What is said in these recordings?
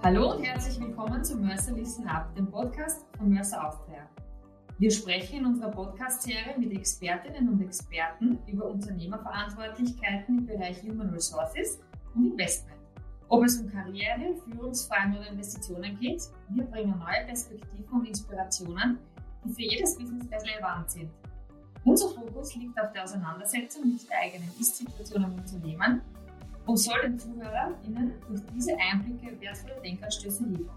Hallo und herzlich willkommen zu Mercer Listen Up, dem Podcast von Mercer Austria. Wir sprechen in unserer Podcast-Serie mit Expertinnen und Experten über Unternehmerverantwortlichkeiten im Bereich Human Resources und Investment. Ob es um Karriere, Führungsfragen oder Investitionen geht, wir bringen neue Perspektiven und Inspirationen, die für jedes Business relevant sind. Unser Fokus liegt auf der Auseinandersetzung mit der eigenen Ist-Situation im Unternehmen und soll den ZuhörerInnen durch diese Einblicke wertvolle Denkanstöße liefern.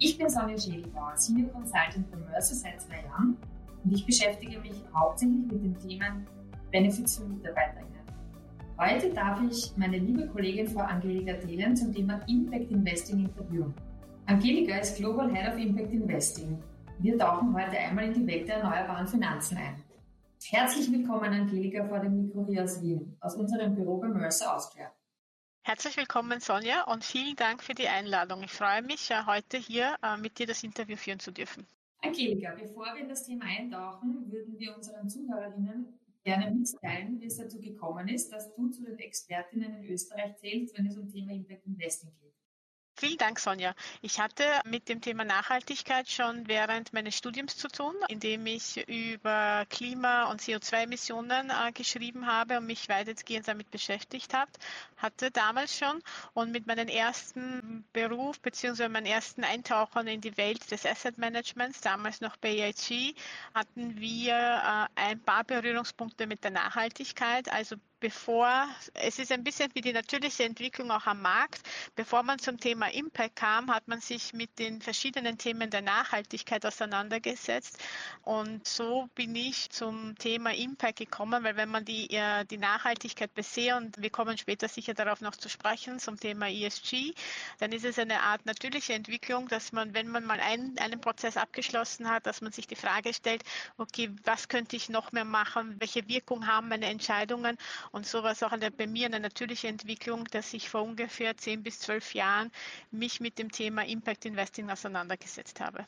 Ich bin Sonja Schädelbauer, Senior Consultant bei Mercer seit zwei Jahren und ich beschäftige mich hauptsächlich mit den Themen Benefits für MitarbeiterInnen. Heute darf ich meine liebe Kollegin Frau Angelika Thelen zum Thema Impact Investing interviewen. Angelika ist Global Head of Impact Investing. Wir tauchen heute einmal in die Welt der erneuerbaren Finanzen ein. Herzlich willkommen, Angelika, vor dem Mikro hier aus Wien, aus unserem Büro bei Mercer Austria. Herzlich willkommen, Sonja, und vielen Dank für die Einladung. Ich freue mich, heute hier äh, mit dir das Interview führen zu dürfen. Angelika, bevor wir in das Thema eintauchen, würden wir unseren Zuhörerinnen gerne mitteilen, wie es dazu gekommen ist, dass du zu den Expertinnen in Österreich zählst, wenn es um Thema Impact Investing geht. Vielen Dank, Sonja. Ich hatte mit dem Thema Nachhaltigkeit schon während meines Studiums zu tun, indem ich über Klima- und CO2-Emissionen äh, geschrieben habe und mich weitestgehend damit beschäftigt habe. Hatte damals schon und mit meinem ersten Beruf bzw. meinen ersten Eintauchen in die Welt des Asset Managements, damals noch bei EIG, hatten wir äh, ein paar Berührungspunkte mit der Nachhaltigkeit, also bevor, es ist ein bisschen wie die natürliche Entwicklung auch am Markt. Bevor man zum Thema Impact kam, hat man sich mit den verschiedenen Themen der Nachhaltigkeit auseinandergesetzt. Und so bin ich zum Thema Impact gekommen, weil wenn man die, die Nachhaltigkeit besehe, und wir kommen später sicher darauf noch zu sprechen, zum Thema ESG, dann ist es eine Art natürliche Entwicklung, dass man, wenn man mal einen, einen Prozess abgeschlossen hat, dass man sich die Frage stellt, okay, was könnte ich noch mehr machen? Welche Wirkung haben meine Entscheidungen? Und so war es auch bei mir eine natürliche Entwicklung, dass ich vor ungefähr zehn bis zwölf Jahren mich mit dem Thema Impact Investing auseinandergesetzt habe.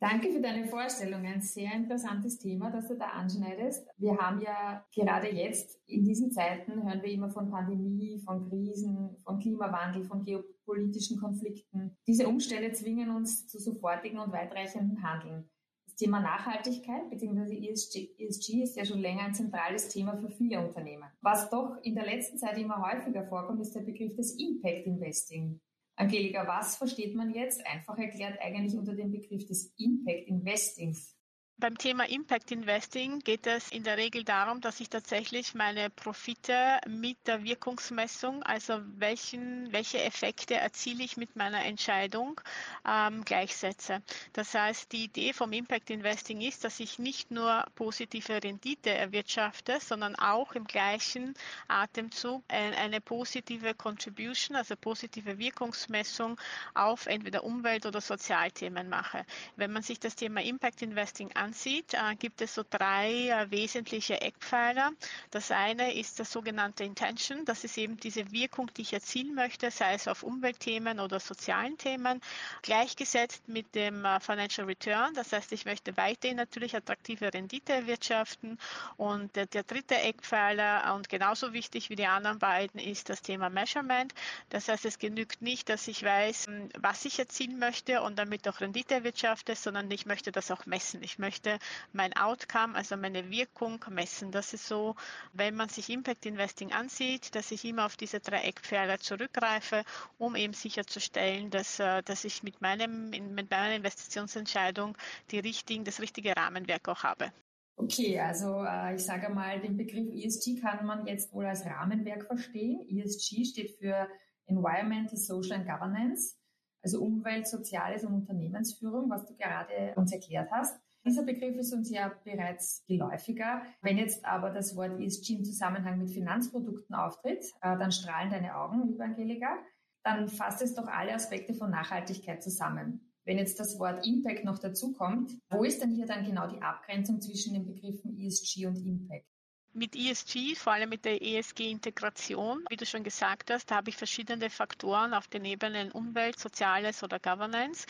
Danke für deine Vorstellung. Ein sehr interessantes Thema, das du da anschneidest. Wir haben ja gerade jetzt in diesen Zeiten hören wir immer von Pandemie, von Krisen, von Klimawandel, von geopolitischen Konflikten. Diese Umstände zwingen uns zu sofortigen und weitreichenden Handeln. Thema Nachhaltigkeit bzw. ESG, ESG ist ja schon länger ein zentrales Thema für viele Unternehmen. Was doch in der letzten Zeit immer häufiger vorkommt, ist der Begriff des Impact Investing. Angelika, was versteht man jetzt einfach erklärt eigentlich unter dem Begriff des Impact Investings? Beim Thema Impact Investing geht es in der Regel darum, dass ich tatsächlich meine Profite mit der Wirkungsmessung, also welchen, welche Effekte erziele ich mit meiner Entscheidung, ähm, gleichsetze. Das heißt, die Idee vom Impact Investing ist, dass ich nicht nur positive Rendite erwirtschafte, sondern auch im gleichen Atemzug eine positive Contribution, also positive Wirkungsmessung auf entweder Umwelt- oder Sozialthemen mache. Wenn man sich das Thema Impact Investing anschaut, ansieht, äh, gibt es so drei äh, wesentliche Eckpfeiler. Das eine ist das sogenannte Intention. Das ist eben diese Wirkung, die ich erzielen möchte, sei es auf Umweltthemen oder sozialen Themen, gleichgesetzt mit dem äh, Financial Return. Das heißt, ich möchte weiterhin natürlich attraktive Rendite erwirtschaften. Und der, der dritte Eckpfeiler und genauso wichtig wie die anderen beiden ist das Thema Measurement. Das heißt, es genügt nicht, dass ich weiß, hm, was ich erzielen möchte und damit auch Rendite erwirtschafte, sondern ich möchte das auch messen. Ich möchte möchte mein Outcome, also meine Wirkung messen. Das ist so, wenn man sich Impact Investing ansieht, dass ich immer auf diese drei Eckpfeiler zurückgreife, um eben sicherzustellen, dass, äh, dass ich mit, meinem, mit meiner Investitionsentscheidung die richtigen, das richtige Rahmenwerk auch habe. Okay, also äh, ich sage mal, den Begriff ESG kann man jetzt wohl als Rahmenwerk verstehen. ESG steht für Environmental, Social and Governance, also Umwelt, Soziales und Unternehmensführung, was du gerade uns erklärt hast. Dieser Begriff ist uns ja bereits geläufiger. Wenn jetzt aber das Wort ESG im Zusammenhang mit Finanzprodukten auftritt, äh, dann strahlen deine Augen, liebe Angelika. Dann fasst es doch alle Aspekte von Nachhaltigkeit zusammen. Wenn jetzt das Wort Impact noch dazu kommt, wo ist denn hier dann genau die Abgrenzung zwischen den Begriffen ESG und Impact? Mit ESG, vor allem mit der ESG-Integration, wie du schon gesagt hast, da habe ich verschiedene Faktoren auf den Ebenen Umwelt, Soziales oder Governance.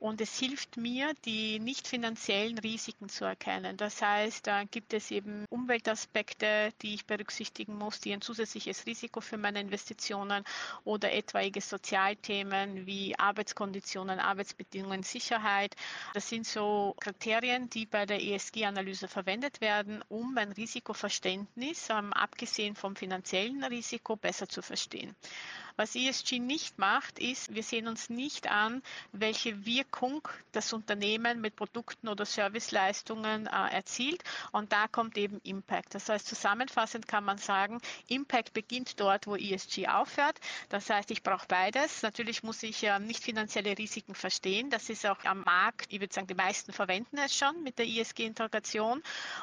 Und es hilft mir, die nicht finanziellen Risiken zu erkennen. Das heißt, da gibt es eben Umweltaspekte, die ich berücksichtigen muss, die ein zusätzliches Risiko für meine Investitionen oder etwaige Sozialthemen wie Arbeitskonditionen, Arbeitsbedingungen, Sicherheit. Das sind so Kriterien, die bei der ESG-Analyse verwendet werden, um ein Risikoverständnis Verständnis, ähm, abgesehen vom finanziellen Risiko, besser zu verstehen. Was ESG nicht macht, ist, wir sehen uns nicht an, welche Wirkung das Unternehmen mit Produkten oder Serviceleistungen äh, erzielt. Und da kommt eben Impact. Das heißt, zusammenfassend kann man sagen, Impact beginnt dort, wo ESG aufhört. Das heißt, ich brauche beides. Natürlich muss ich äh, nicht finanzielle Risiken verstehen. Das ist auch am Markt, ich würde sagen, die meisten verwenden es schon mit der ESG-Integration.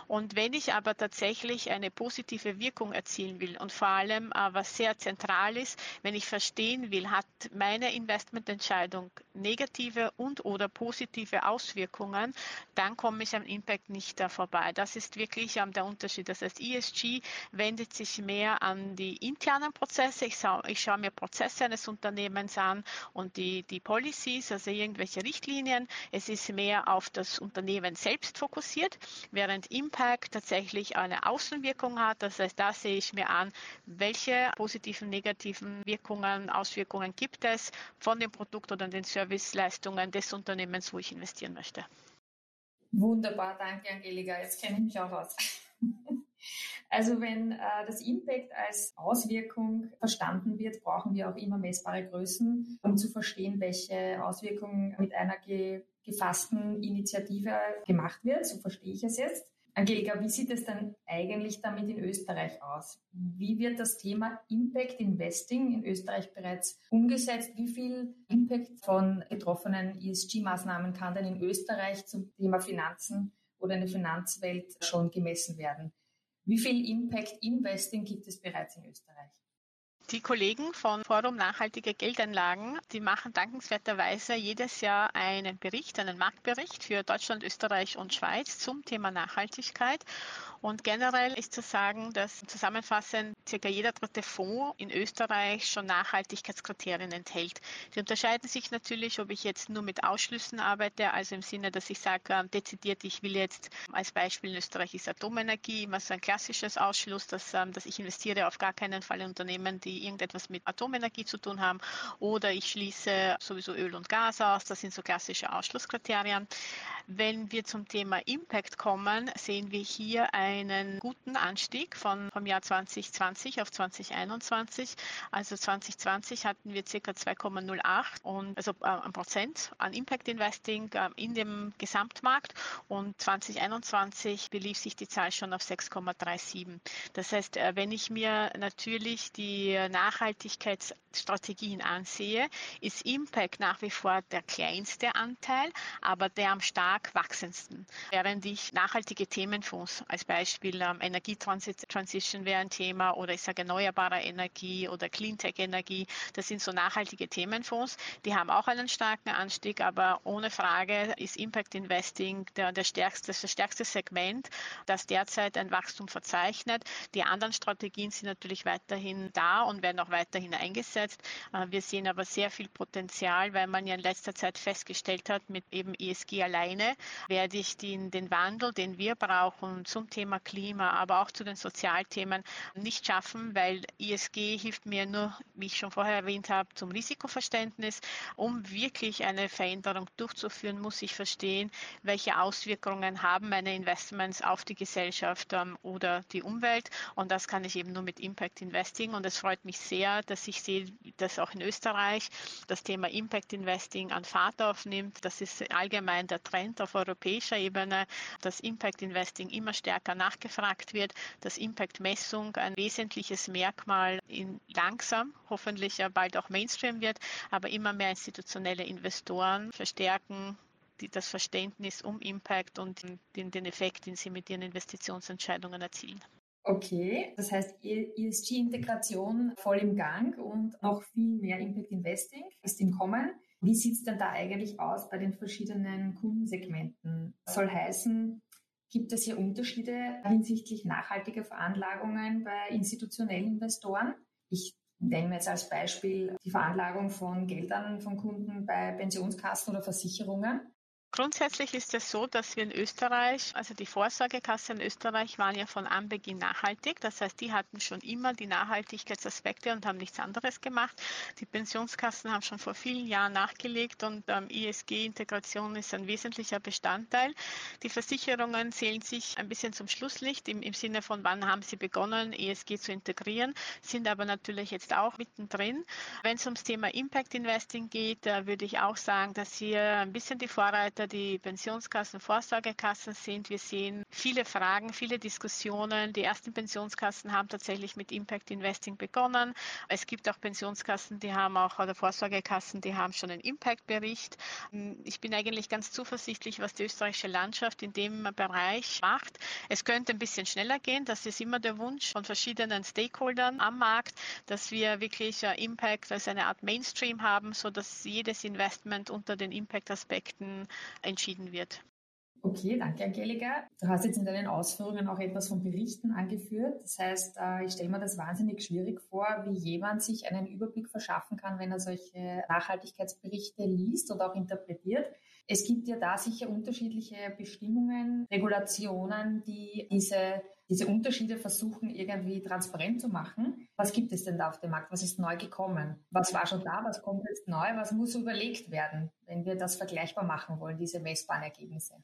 Und wenn ich aber tatsächlich eine positive Wirkung erzielen will und vor allem, äh, was sehr zentral ist, wenn ich verstehen will, hat meine Investmententscheidung negative und oder positive Auswirkungen, dann komme ich am Impact nicht da vorbei. Das ist wirklich der Unterschied. Das heißt, ESG wendet sich mehr an die internen Prozesse. Ich, schaue, ich schaue mir Prozesse eines Unternehmens an und die, die Policies, also irgendwelche Richtlinien. Es ist mehr auf das Unternehmen selbst fokussiert, während Impact tatsächlich eine Außenwirkung hat. Das heißt, da sehe ich mir an, welche positiven, negativen Wirkungen Wirkungen, Auswirkungen gibt es von dem Produkt oder den Serviceleistungen des Unternehmens, wo ich investieren möchte. Wunderbar, danke Angelika. Jetzt kenne ich mich auch aus. Also wenn äh, das Impact als Auswirkung verstanden wird, brauchen wir auch immer messbare Größen, um zu verstehen, welche Auswirkungen mit einer ge gefassten Initiative gemacht wird. So verstehe ich es jetzt. Angelika, wie sieht es denn eigentlich damit in Österreich aus? Wie wird das Thema Impact Investing in Österreich bereits umgesetzt? Wie viel Impact von getroffenen ESG-Maßnahmen kann denn in Österreich zum Thema Finanzen oder in der Finanzwelt schon gemessen werden? Wie viel Impact Investing gibt es bereits in Österreich? Die Kollegen von Forum Nachhaltige Geldanlagen, die machen dankenswerterweise jedes Jahr einen Bericht, einen Marktbericht für Deutschland, Österreich und Schweiz zum Thema Nachhaltigkeit. Und generell ist zu sagen, dass zusammenfassend circa jeder dritte Fonds in Österreich schon Nachhaltigkeitskriterien enthält. Die unterscheiden sich natürlich, ob ich jetzt nur mit Ausschlüssen arbeite, also im Sinne, dass ich sage, ähm, dezidiert, ich will jetzt als Beispiel in Österreich ist Atomenergie immer so ein klassisches Ausschluss, dass, ähm, dass ich investiere auf gar keinen Fall in Unternehmen, die irgendetwas mit Atomenergie zu tun haben oder ich schließe sowieso Öl und Gas aus. Das sind so klassische Ausschlusskriterien. Wenn wir zum Thema Impact kommen, sehen wir hier einen guten Anstieg von, vom Jahr 2020 auf 2021. Also 2020 hatten wir ca. 2,08 und also äh, Prozent an Impact Investing äh, in dem Gesamtmarkt und 2021 belief sich die Zahl schon auf 6,37. Das heißt, äh, wenn ich mir natürlich die Nachhaltigkeitsstrategien ansehe, ist Impact nach wie vor der kleinste Anteil, aber der am stark wachsendsten. Während ich nachhaltige Themenfonds als Beispiel ähm, Energietransition wäre ein Thema oder ich sage erneuerbare Energie oder Cleantech-Energie, das sind so nachhaltige Themenfonds, die haben auch einen starken Anstieg, aber ohne Frage ist Impact Investing der, der stärkste, das stärkste Segment, das derzeit ein Wachstum verzeichnet. Die anderen Strategien sind natürlich weiterhin da und werden auch weiterhin eingesetzt. Äh, wir sehen aber sehr viel Potenzial, weil man ja in letzter Zeit festgestellt hat, mit eben ESG alleine werde ich den, den Wandel, den wir brauchen zum Thema Klima, aber auch zu den Sozialthemen nicht schaffen, weil ISG hilft mir nur, wie ich schon vorher erwähnt habe, zum Risikoverständnis. Um wirklich eine Veränderung durchzuführen, muss ich verstehen, welche Auswirkungen haben meine Investments auf die Gesellschaft ähm, oder die Umwelt. Und das kann ich eben nur mit Impact Investing. Und es freut mich sehr, dass ich sehe, dass auch in Österreich das Thema Impact Investing an Fahrt aufnimmt. Das ist allgemein der Trend auf europäischer Ebene, dass Impact Investing immer stärker nachgefragt wird, dass Impact Messung ein wesentliches Merkmal in langsam, hoffentlich ja bald auch Mainstream wird, aber immer mehr institutionelle Investoren verstärken die, das Verständnis um Impact und den, den Effekt, den sie mit ihren Investitionsentscheidungen erzielen. Okay, das heißt ESG-Integration voll im Gang und noch viel mehr Impact Investing ist im Kommen. Wie sieht es denn da eigentlich aus bei den verschiedenen Kundensegmenten? Soll heißen, Gibt es hier Unterschiede hinsichtlich nachhaltiger Veranlagungen bei institutionellen Investoren? Ich nenne jetzt als Beispiel die Veranlagung von Geldern von Kunden bei Pensionskassen oder Versicherungen. Grundsätzlich ist es so, dass wir in Österreich, also die Vorsorgekassen in Österreich waren ja von Anbeginn nachhaltig. Das heißt, die hatten schon immer die Nachhaltigkeitsaspekte und haben nichts anderes gemacht. Die Pensionskassen haben schon vor vielen Jahren nachgelegt und ähm, ISG-Integration ist ein wesentlicher Bestandteil. Die Versicherungen zählen sich ein bisschen zum Schlusslicht im, im Sinne von, wann haben sie begonnen, ESG zu integrieren, sind aber natürlich jetzt auch mittendrin. Wenn es ums Thema Impact Investing geht, da würde ich auch sagen, dass hier ein bisschen die Vorreiter die Pensionskassen, Vorsorgekassen sind. Wir sehen viele Fragen, viele Diskussionen. Die ersten Pensionskassen haben tatsächlich mit Impact Investing begonnen. Es gibt auch Pensionskassen, die haben auch, oder Vorsorgekassen, die haben schon einen Impact-Bericht. Ich bin eigentlich ganz zuversichtlich, was die österreichische Landschaft in dem Bereich macht. Es könnte ein bisschen schneller gehen. Das ist immer der Wunsch von verschiedenen Stakeholdern am Markt, dass wir wirklich äh, Impact als eine Art Mainstream haben, sodass jedes Investment unter den Impact-Aspekten entschieden wird. Okay, danke Angelika. Du hast jetzt in deinen Ausführungen auch etwas von Berichten angeführt. Das heißt, äh, ich stelle mir das wahnsinnig schwierig vor, wie jemand sich einen Überblick verschaffen kann, wenn er solche Nachhaltigkeitsberichte liest und auch interpretiert. Es gibt ja da sicher unterschiedliche Bestimmungen, Regulationen, die diese, diese Unterschiede versuchen irgendwie transparent zu machen. Was gibt es denn da auf dem Markt? Was ist neu gekommen? Was war schon da? Was kommt jetzt neu? Was muss überlegt werden, wenn wir das vergleichbar machen wollen, diese messbaren Ergebnisse?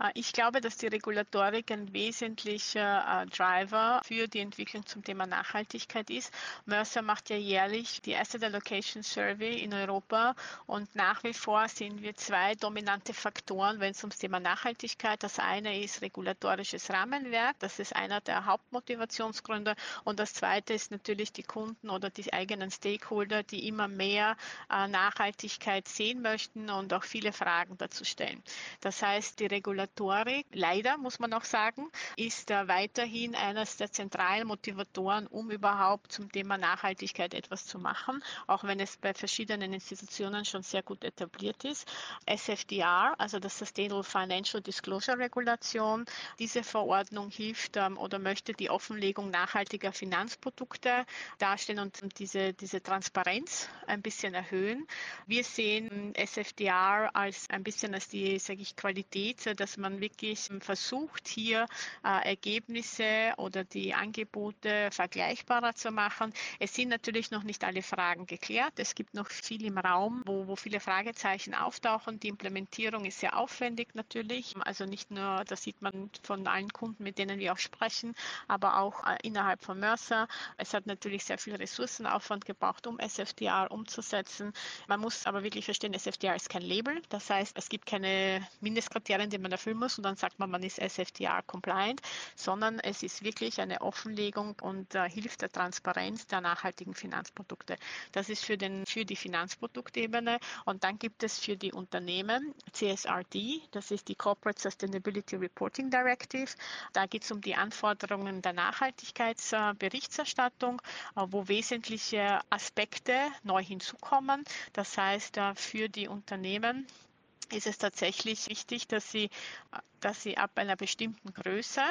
Äh, ich glaube, dass die Regulatorik ein wesentlicher äh, Driver für die Entwicklung zum Thema Nachhaltigkeit ist. Mercer macht ja jährlich die Asset Allocation Survey in Europa und nach wie vor sehen wir zwei dominante Faktoren, wenn es ums Thema Nachhaltigkeit. Das eine ist regulatorisches Rahmenwerk, das ist einer der Hauptmotivationsgründe und das zweite ist natürlich die Kunden oder die eigenen Stakeholder, die immer mehr äh, Nachhaltigkeit sehen möchten und auch viele Fragen dazu stellen. Das heißt, die Regulatorik Regulatorik, leider muss man auch sagen, ist äh, weiterhin eines der zentralen Motivatoren, um überhaupt zum Thema Nachhaltigkeit etwas zu machen, auch wenn es bei verschiedenen Institutionen schon sehr gut etabliert ist. SFDR, also das Sustainable Financial Disclosure Regulation, diese Verordnung hilft ähm, oder möchte die Offenlegung nachhaltiger Finanzprodukte darstellen und diese, diese Transparenz ein bisschen erhöhen. Wir sehen SFDR als ein bisschen als die, sage ich, Qualität, das man wirklich versucht, hier äh, Ergebnisse oder die Angebote vergleichbarer zu machen. Es sind natürlich noch nicht alle Fragen geklärt. Es gibt noch viel im Raum, wo, wo viele Fragezeichen auftauchen. Die Implementierung ist sehr aufwendig natürlich. Also nicht nur, das sieht man von allen Kunden, mit denen wir auch sprechen, aber auch äh, innerhalb von Mercer. Es hat natürlich sehr viel Ressourcenaufwand gebraucht, um SFDR umzusetzen. Man muss aber wirklich verstehen, SFDR ist kein Label. Das heißt, es gibt keine Mindestkriterien, die man erfüllen muss und dann sagt man, man ist SFDR compliant, sondern es ist wirklich eine Offenlegung und äh, hilft der Transparenz der nachhaltigen Finanzprodukte. Das ist für, den, für die Finanzproduktebene und dann gibt es für die Unternehmen CSRD, das ist die Corporate Sustainability Reporting Directive. Da geht es um die Anforderungen der Nachhaltigkeitsberichterstattung, äh, wo wesentliche Aspekte neu hinzukommen. Das heißt, äh, für die Unternehmen ist es tatsächlich wichtig, dass sie, dass sie ab einer bestimmten Größe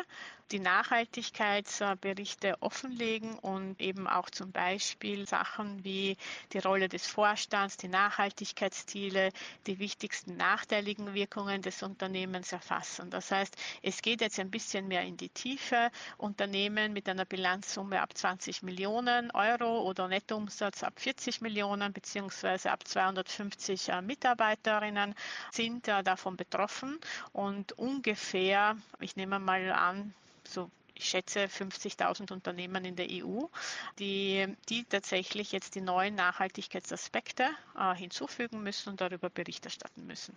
die Nachhaltigkeitsberichte offenlegen und eben auch zum Beispiel Sachen wie die Rolle des Vorstands, die Nachhaltigkeitsziele, die wichtigsten nachteiligen Wirkungen des Unternehmens erfassen. Das heißt, es geht jetzt ein bisschen mehr in die Tiefe. Unternehmen mit einer Bilanzsumme ab 20 Millionen Euro oder Nettoumsatz ab 40 Millionen beziehungsweise ab 250 äh, Mitarbeiterinnen sind äh, davon betroffen und ungefähr, ich nehme mal an, so ich schätze 50.000 Unternehmen in der EU, die, die tatsächlich jetzt die neuen Nachhaltigkeitsaspekte äh, hinzufügen müssen und darüber Bericht erstatten müssen.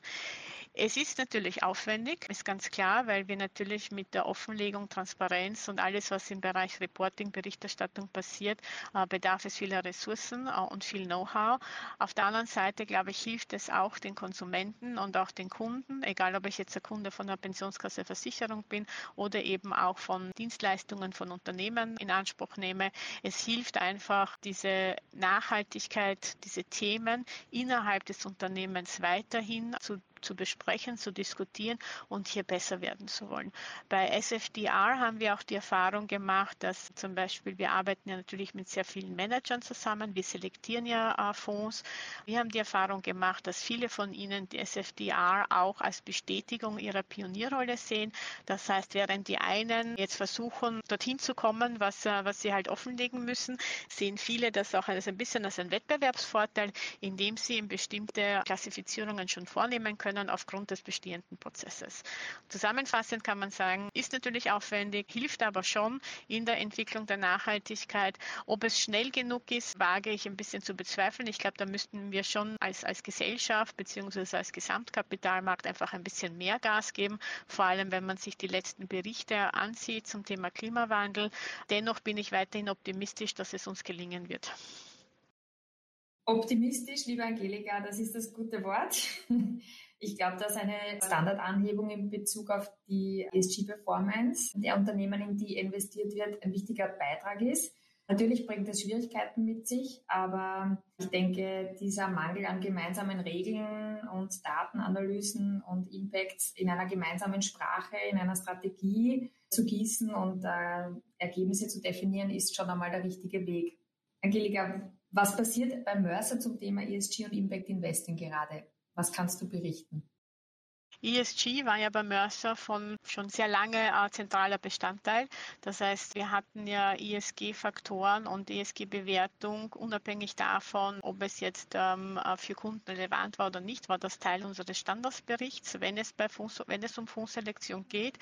Es ist natürlich aufwendig, ist ganz klar, weil wir natürlich mit der Offenlegung, Transparenz und alles, was im Bereich Reporting, Berichterstattung passiert, äh, bedarf es vieler Ressourcen äh, und viel Know-how. Auf der anderen Seite, glaube ich, hilft es auch den Konsumenten und auch den Kunden, egal ob ich jetzt der Kunde von einer Pensionskasse Versicherung bin oder eben auch von Dienstleistungen von Unternehmen in Anspruch nehme. Es hilft einfach, diese Nachhaltigkeit, diese Themen innerhalb des Unternehmens weiterhin zu zu besprechen, zu diskutieren und hier besser werden zu wollen. Bei SFDR haben wir auch die Erfahrung gemacht, dass zum Beispiel wir arbeiten ja natürlich mit sehr vielen Managern zusammen, wir selektieren ja äh, Fonds. Wir haben die Erfahrung gemacht, dass viele von ihnen die SFDR auch als Bestätigung ihrer Pionierrolle sehen. Das heißt, während die einen jetzt versuchen, dorthin zu kommen, was, äh, was sie halt offenlegen müssen, sehen viele das auch als ein bisschen als ein Wettbewerbsvorteil, indem sie in bestimmte Klassifizierungen schon vornehmen können aufgrund des bestehenden Prozesses. Zusammenfassend kann man sagen, ist natürlich aufwendig, hilft aber schon in der Entwicklung der Nachhaltigkeit. Ob es schnell genug ist, wage ich ein bisschen zu bezweifeln. Ich glaube, da müssten wir schon als, als Gesellschaft bzw. als Gesamtkapitalmarkt einfach ein bisschen mehr Gas geben, vor allem wenn man sich die letzten Berichte ansieht zum Thema Klimawandel. Dennoch bin ich weiterhin optimistisch, dass es uns gelingen wird. Optimistisch, liebe Angelika, das ist das gute Wort. Ich glaube, dass eine Standardanhebung in Bezug auf die ESG-Performance der Unternehmen, in die investiert wird, ein wichtiger Beitrag ist. Natürlich bringt es Schwierigkeiten mit sich, aber ich denke, dieser Mangel an gemeinsamen Regeln und Datenanalysen und Impacts in einer gemeinsamen Sprache, in einer Strategie zu gießen und äh, Ergebnisse zu definieren, ist schon einmal der richtige Weg. Angelika, was passiert bei Mercer zum Thema ESG und Impact Investing gerade? Was kannst du berichten? ESG war ja bei Mercer von schon sehr lange äh, zentraler Bestandteil. Das heißt, wir hatten ja ESG-Faktoren und ESG-Bewertung unabhängig davon, ob es jetzt ähm, äh, für Kunden relevant war oder nicht, war das Teil unseres Standardsberichts, wenn es, bei Fonds, wenn es um Fondsselektion geht.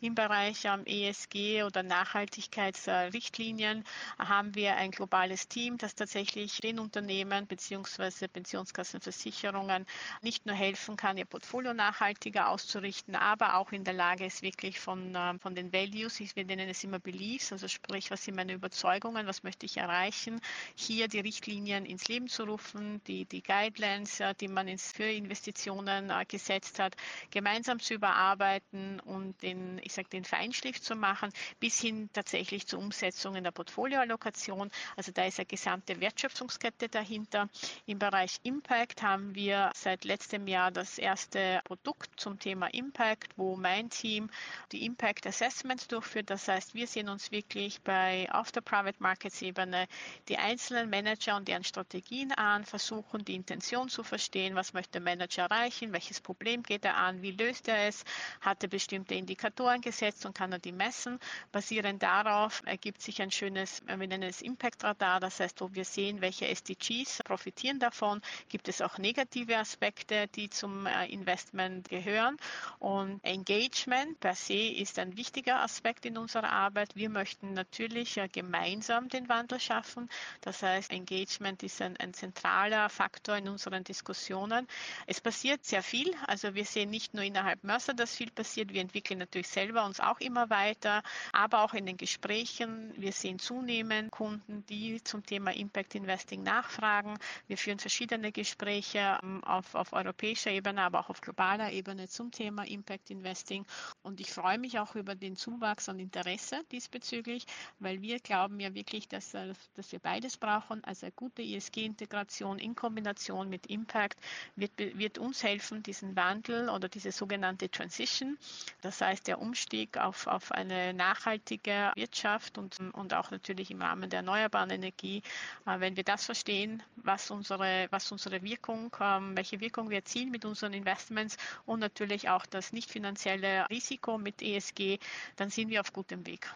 Im Bereich ähm, ESG oder Nachhaltigkeitsrichtlinien äh, haben wir ein globales Team, das tatsächlich den Unternehmen bzw. Pensionskassenversicherungen nicht nur helfen kann, ihr Portfolio nachhaltig nachhaltiger auszurichten, aber auch in der Lage ist, wirklich von, ähm, von den Values, wir nennen es immer Beliefs, also sprich, was sind meine Überzeugungen, was möchte ich erreichen, hier die Richtlinien ins Leben zu rufen, die, die Guidelines, die man ins, für Investitionen äh, gesetzt hat, gemeinsam zu überarbeiten und den, ich sage, den Feinschliff zu machen, bis hin tatsächlich zur Umsetzung in der Portfolioallokation. Also da ist eine gesamte Wertschöpfungskette dahinter. Im Bereich Impact haben wir seit letztem Jahr das erste Produkt zum Thema Impact, wo mein Team die Impact Assessments durchführt. Das heißt, wir sehen uns wirklich bei auf der Private Markets Ebene die einzelnen Manager und deren Strategien an, versuchen die Intention zu verstehen, was möchte der Manager erreichen, welches Problem geht er an, wie löst er es, hat er bestimmte Indikatoren gesetzt und kann er die messen. Basierend darauf ergibt sich ein schönes, wir nennen es Impact Radar, das heißt, wo wir sehen, welche SDGs profitieren davon. Gibt es auch negative Aspekte, die zum äh, Investment gehören. Und Engagement per se ist ein wichtiger Aspekt in unserer Arbeit. Wir möchten natürlich gemeinsam den Wandel schaffen. Das heißt, Engagement ist ein, ein zentraler Faktor in unseren Diskussionen. Es passiert sehr viel. Also wir sehen nicht nur innerhalb Mercer, dass viel passiert. Wir entwickeln natürlich selber uns auch immer weiter, aber auch in den Gesprächen. Wir sehen zunehmend Kunden, die zum Thema Impact Investing nachfragen. Wir führen verschiedene Gespräche ähm, auf, auf europäischer Ebene, aber auch auf globaler Ebene Ebene zum Thema Impact Investing. Und ich freue mich auch über den Zuwachs an Interesse diesbezüglich, weil wir glauben ja wirklich, dass, äh, dass wir beides brauchen. Also eine gute ESG-Integration in Kombination mit Impact wird, wird uns helfen, diesen Wandel oder diese sogenannte Transition, das heißt der Umstieg auf, auf eine nachhaltige Wirtschaft und, und auch natürlich im Rahmen der erneuerbaren Energie, äh, wenn wir das verstehen, was unsere, was unsere Wirkung, ähm, welche Wirkung wir erzielen mit unseren Investments und natürlich auch das nicht finanzielle Risiko mit ESG, dann sind wir auf gutem Weg.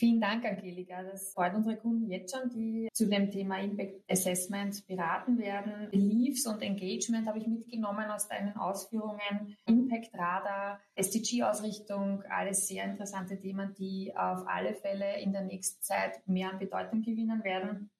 Vielen Dank, Angelika. Das freut unsere Kunden jetzt schon, die zu dem Thema Impact Assessment beraten werden. Beliefs und Engagement habe ich mitgenommen aus deinen Ausführungen. Impact Radar, SDG-Ausrichtung, alles sehr interessante Themen, die auf alle Fälle in der nächsten Zeit mehr an Bedeutung gewinnen werden.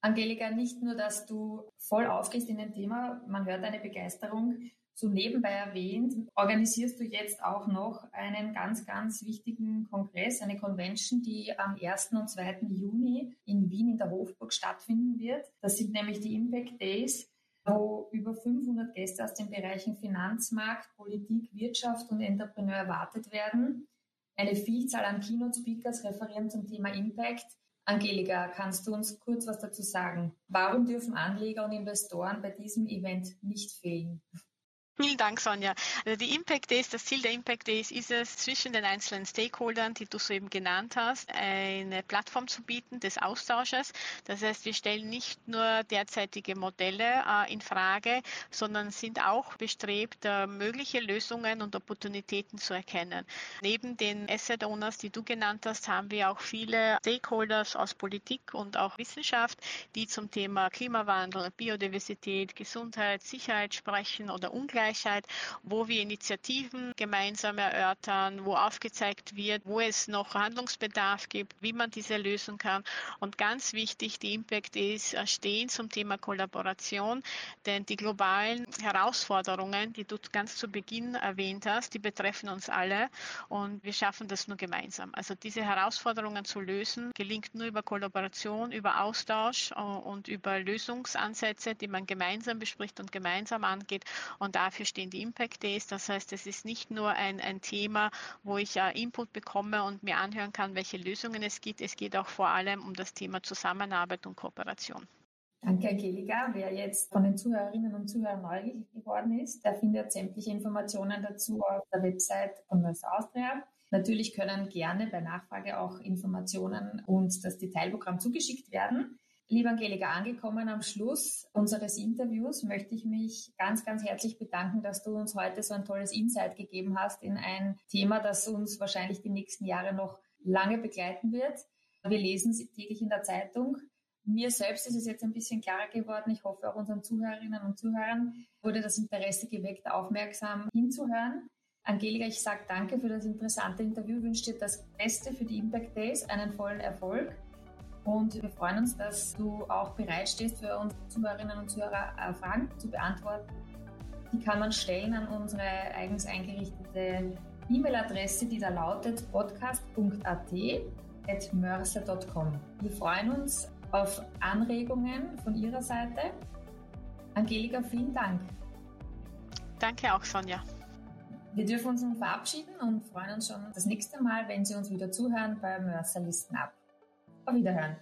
Angelika, nicht nur, dass du voll aufgehst in dem Thema, man hört deine Begeisterung, so nebenbei erwähnt, organisierst du jetzt auch noch einen ganz, ganz wichtigen Kongress, eine Convention, die am 1. und 2. Juni in Wien in der Hofburg stattfinden wird. Das sind nämlich die Impact Days, wo über 500 Gäste aus den Bereichen Finanzmarkt, Politik, Wirtschaft und Entrepreneur erwartet werden. Eine Vielzahl an Keynote-Speakers referieren zum Thema Impact. Angelika, kannst du uns kurz was dazu sagen? Warum dürfen Anleger und Investoren bei diesem Event nicht fehlen? Vielen Dank, Sonja. Also die Impact Days, das Ziel der Impact Days ist es, zwischen den einzelnen Stakeholdern, die du soeben genannt hast, eine Plattform zu bieten des Austausches. Das heißt, wir stellen nicht nur derzeitige Modelle äh, in Frage, sondern sind auch bestrebt, äh, mögliche Lösungen und Opportunitäten zu erkennen. Neben den Asset Owners, die du genannt hast, haben wir auch viele Stakeholders aus Politik und auch Wissenschaft, die zum Thema Klimawandel, Biodiversität, Gesundheit, Sicherheit sprechen oder Ungleichheit Chancengleichheit, wo wir Initiativen gemeinsam erörtern, wo aufgezeigt wird, wo es noch Handlungsbedarf gibt, wie man diese lösen kann. Und ganz wichtig, die Impact ist stehen zum Thema Kollaboration, denn die globalen Herausforderungen, die du ganz zu Beginn erwähnt hast, die betreffen uns alle und wir schaffen das nur gemeinsam. Also diese Herausforderungen zu lösen, gelingt nur über Kollaboration, über Austausch äh, und über Lösungsansätze, die man gemeinsam bespricht und gemeinsam angeht. Und dafür dafür stehen die Impact Days. Das heißt, es ist nicht nur ein, ein Thema, wo ich äh, Input bekomme und mir anhören kann, welche Lösungen es gibt. Es geht auch vor allem um das Thema Zusammenarbeit und Kooperation. Danke, Angelika. Wer jetzt von den Zuhörerinnen und Zuhörern neugierig geworden ist, der findet sämtliche Informationen dazu auf der Website von Mercer Austria. Natürlich können gerne bei Nachfrage auch Informationen und das Detailprogramm zugeschickt werden. Liebe Angelika, angekommen am Schluss unseres Interviews möchte ich mich ganz, ganz herzlich bedanken, dass du uns heute so ein tolles Insight gegeben hast in ein Thema, das uns wahrscheinlich die nächsten Jahre noch lange begleiten wird. Wir lesen es täglich in der Zeitung. Mir selbst ist es jetzt ein bisschen klarer geworden. Ich hoffe auch unseren Zuhörerinnen und Zuhörern wurde das Interesse geweckt, aufmerksam hinzuhören. Angelika, ich sage danke für das interessante Interview, wünsche dir das Beste für die Impact Days, einen vollen Erfolg und wir freuen uns, dass du auch bereitstehst, für unsere Zuhörerinnen und Zuhörer äh, Fragen zu beantworten. Die kann man stellen an unsere eigens eingerichtete E-Mail-Adresse, die da lautet podcast.at.mörser.com. Wir freuen uns auf Anregungen von Ihrer Seite. Angelika, vielen Dank. Danke auch, Sonja. Wir dürfen uns nun verabschieden und freuen uns schon das nächste Mal, wenn Sie uns wieder zuhören bei Mörser Listen ab. Auf Wiederhören.